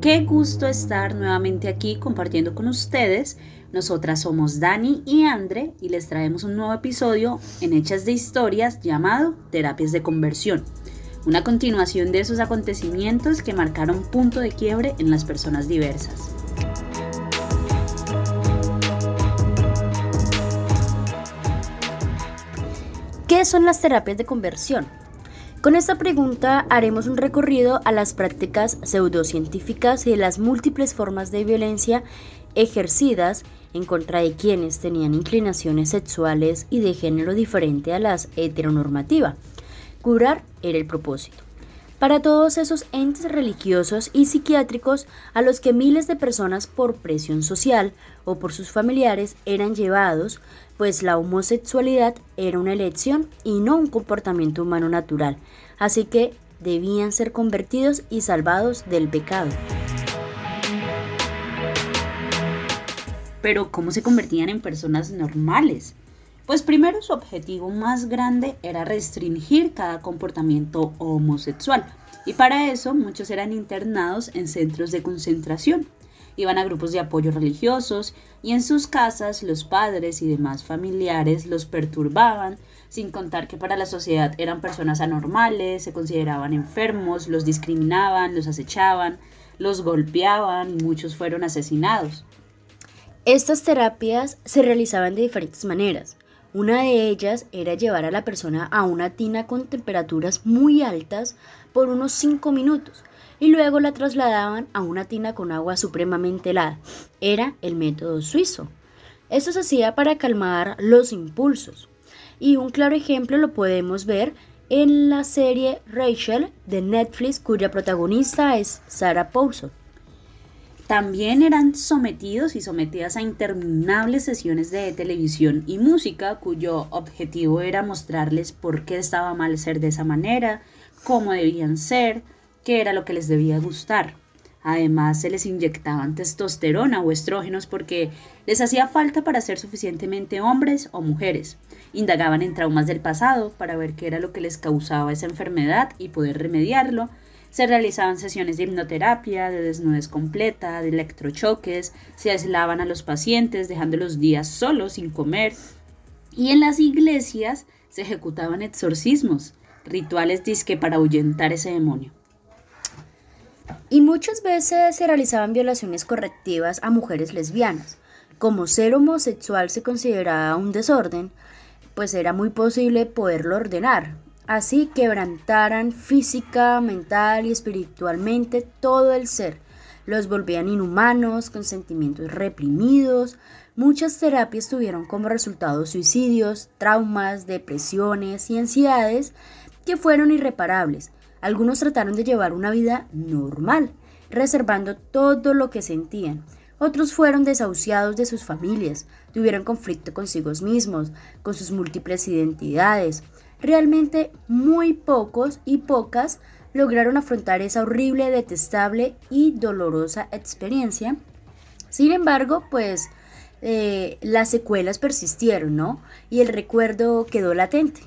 Qué gusto estar nuevamente aquí compartiendo con ustedes. Nosotras somos Dani y Andre y les traemos un nuevo episodio en Hechas de Historias llamado Terapias de Conversión, una continuación de esos acontecimientos que marcaron punto de quiebre en las personas diversas. ¿Qué son las terapias de conversión? Con esta pregunta haremos un recorrido a las prácticas pseudocientíficas y las múltiples formas de violencia ejercidas en contra de quienes tenían inclinaciones sexuales y de género diferente a las heteronormativa. Curar era el propósito. Para todos esos entes religiosos y psiquiátricos a los que miles de personas por presión social o por sus familiares eran llevados, pues la homosexualidad era una elección y no un comportamiento humano natural, así que debían ser convertidos y salvados del pecado. Pero ¿cómo se convertían en personas normales? Pues primero su objetivo más grande era restringir cada comportamiento homosexual y para eso muchos eran internados en centros de concentración iban a grupos de apoyo religiosos y en sus casas los padres y demás familiares los perturbaban, sin contar que para la sociedad eran personas anormales, se consideraban enfermos, los discriminaban, los acechaban, los golpeaban y muchos fueron asesinados. Estas terapias se realizaban de diferentes maneras. Una de ellas era llevar a la persona a una tina con temperaturas muy altas por unos 5 minutos y luego la trasladaban a una tina con agua supremamente helada. Era el método suizo. Esto se hacía para calmar los impulsos. Y un claro ejemplo lo podemos ver en la serie Rachel de Netflix, cuya protagonista es Sarah Paulson. También eran sometidos y sometidas a interminables sesiones de televisión y música cuyo objetivo era mostrarles por qué estaba mal ser de esa manera, cómo debían ser, qué era lo que les debía gustar. Además, se les inyectaban testosterona o estrógenos porque les hacía falta para ser suficientemente hombres o mujeres. Indagaban en traumas del pasado para ver qué era lo que les causaba esa enfermedad y poder remediarlo. Se realizaban sesiones de hipnoterapia, de desnudez completa, de electrochoques, se aislaban a los pacientes dejándolos días solos sin comer. Y en las iglesias se ejecutaban exorcismos, rituales disque para ahuyentar ese demonio. Y muchas veces se realizaban violaciones correctivas a mujeres lesbianas. Como ser homosexual se consideraba un desorden, pues era muy posible poderlo ordenar. Así quebrantaran física, mental y espiritualmente todo el ser. Los volvían inhumanos, con sentimientos reprimidos. Muchas terapias tuvieron como resultado suicidios, traumas, depresiones y ansiedades que fueron irreparables algunos trataron de llevar una vida normal, reservando todo lo que sentían. Otros fueron desahuciados de sus familias, tuvieron conflicto consigo mismos, con sus múltiples identidades. Realmente muy pocos y pocas lograron afrontar esa horrible, detestable y dolorosa experiencia. Sin embargo, pues eh, las secuelas persistieron, ¿no? Y el recuerdo quedó latente.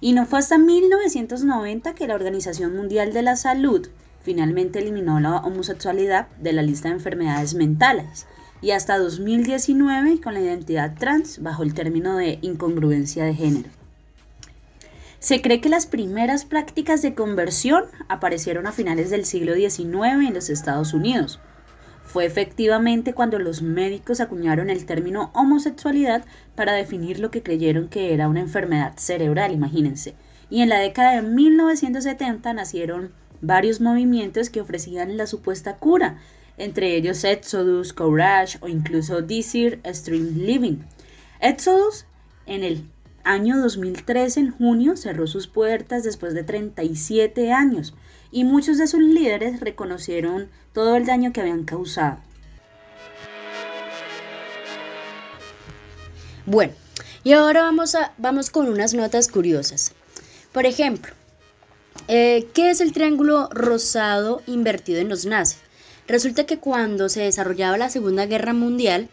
Y no fue hasta 1990 que la Organización Mundial de la Salud finalmente eliminó la homosexualidad de la lista de enfermedades mentales y hasta 2019 con la identidad trans bajo el término de incongruencia de género. Se cree que las primeras prácticas de conversión aparecieron a finales del siglo XIX en los Estados Unidos, fue efectivamente cuando los médicos acuñaron el término homosexualidad para definir lo que creyeron que era una enfermedad cerebral, imagínense. Y en la década de 1970 nacieron varios movimientos que ofrecían la supuesta cura, entre ellos Exodus, Courage o incluso Desire Stream Living. Exodus en el año 2013, en junio, cerró sus puertas después de 37 años y muchos de sus líderes reconocieron todo el daño que habían causado. Bueno, y ahora vamos, a, vamos con unas notas curiosas. Por ejemplo, eh, ¿qué es el triángulo rosado invertido en los nazis? Resulta que cuando se desarrollaba la Segunda Guerra Mundial,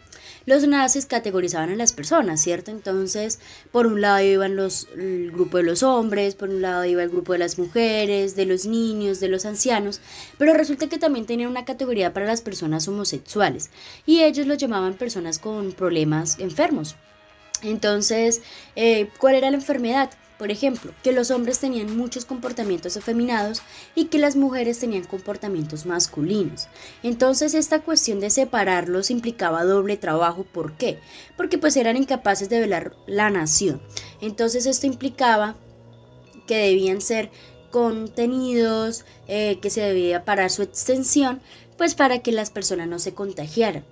los nazis categorizaban a las personas, ¿cierto? Entonces, por un lado iban los, el grupo de los hombres, por un lado iba el grupo de las mujeres, de los niños, de los ancianos, pero resulta que también tenían una categoría para las personas homosexuales y ellos los llamaban personas con problemas enfermos. Entonces, eh, ¿cuál era la enfermedad? Por ejemplo, que los hombres tenían muchos comportamientos afeminados y que las mujeres tenían comportamientos masculinos. Entonces esta cuestión de separarlos implicaba doble trabajo. ¿Por qué? Porque pues eran incapaces de velar la nación. Entonces esto implicaba que debían ser contenidos, eh, que se debía parar su extensión, pues para que las personas no se contagiaran.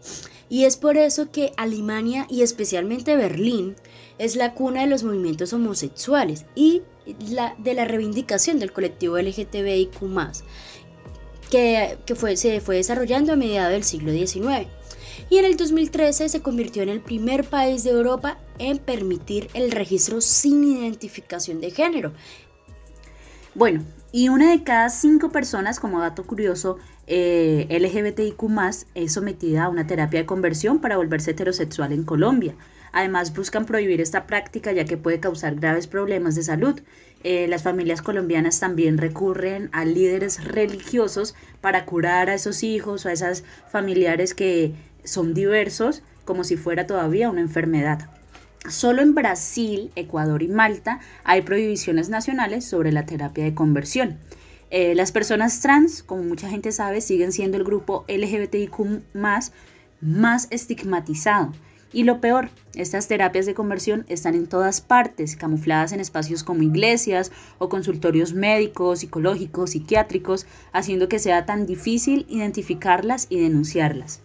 Y es por eso que Alemania y especialmente Berlín es la cuna de los movimientos homosexuales y de la reivindicación del colectivo LGTBIQ, que, que fue, se fue desarrollando a mediados del siglo XIX. Y en el 2013 se convirtió en el primer país de Europa en permitir el registro sin identificación de género. Bueno, y una de cada cinco personas, como dato curioso, eh, LGBTIQ es sometida a una terapia de conversión para volverse heterosexual en Colombia. Además, buscan prohibir esta práctica ya que puede causar graves problemas de salud. Eh, las familias colombianas también recurren a líderes religiosos para curar a esos hijos o a esas familiares que son diversos como si fuera todavía una enfermedad. Solo en Brasil, Ecuador y Malta hay prohibiciones nacionales sobre la terapia de conversión. Eh, las personas trans, como mucha gente sabe, siguen siendo el grupo LGBTIQ más, estigmatizado. Y lo peor, estas terapias de conversión están en todas partes, camufladas en espacios como iglesias o consultorios médicos, psicológicos, psiquiátricos, haciendo que sea tan difícil identificarlas y denunciarlas.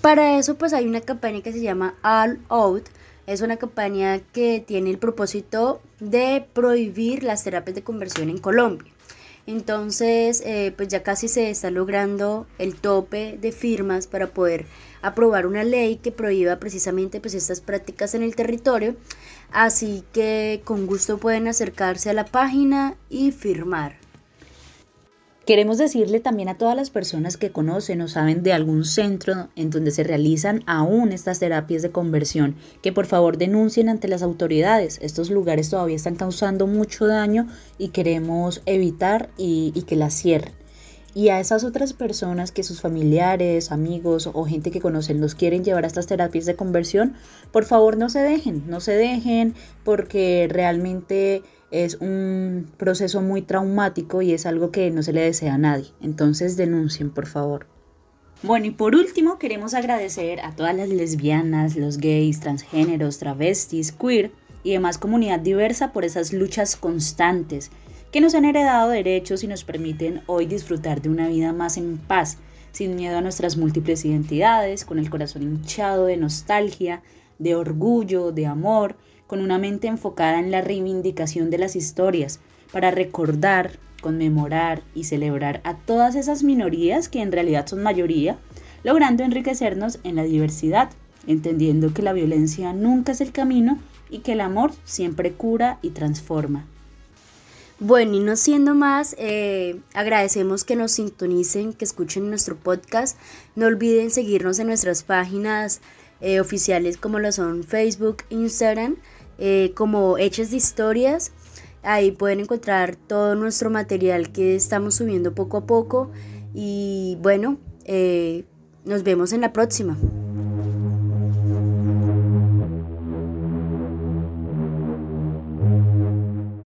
Para eso pues hay una campaña que se llama All Out. Es una campaña que tiene el propósito de prohibir las terapias de conversión en Colombia. Entonces, eh, pues ya casi se está logrando el tope de firmas para poder aprobar una ley que prohíba precisamente pues estas prácticas en el territorio. Así que con gusto pueden acercarse a la página y firmar. Queremos decirle también a todas las personas que conocen o saben de algún centro en donde se realizan aún estas terapias de conversión que por favor denuncien ante las autoridades. Estos lugares todavía están causando mucho daño y queremos evitar y, que las cierren. Y a esas otras personas que sus familiares, amigos o gente que conocen los quieren llevar a estas terapias de conversión, por favor no se dejen, no se dejen porque realmente es un proceso muy traumático y es algo que no se le desea a nadie. Entonces denuncien, por favor. Bueno, y por último queremos agradecer a todas las lesbianas, los gays, transgéneros, travestis, queer y demás comunidad diversa por esas luchas constantes que nos han heredado derechos y nos permiten hoy disfrutar de una vida más en paz, sin miedo a nuestras múltiples identidades, con el corazón hinchado de nostalgia, de orgullo, de amor, con una mente enfocada en la reivindicación de las historias, para recordar, conmemorar y celebrar a todas esas minorías que en realidad son mayoría, logrando enriquecernos en la diversidad, entendiendo que la violencia nunca es el camino y que el amor siempre cura y transforma. Bueno, y no siendo más, eh, agradecemos que nos sintonicen, que escuchen nuestro podcast. No olviden seguirnos en nuestras páginas eh, oficiales como lo son Facebook, Instagram eh, como Hechas de Historias. Ahí pueden encontrar todo nuestro material que estamos subiendo poco a poco. Y bueno, eh, nos vemos en la próxima.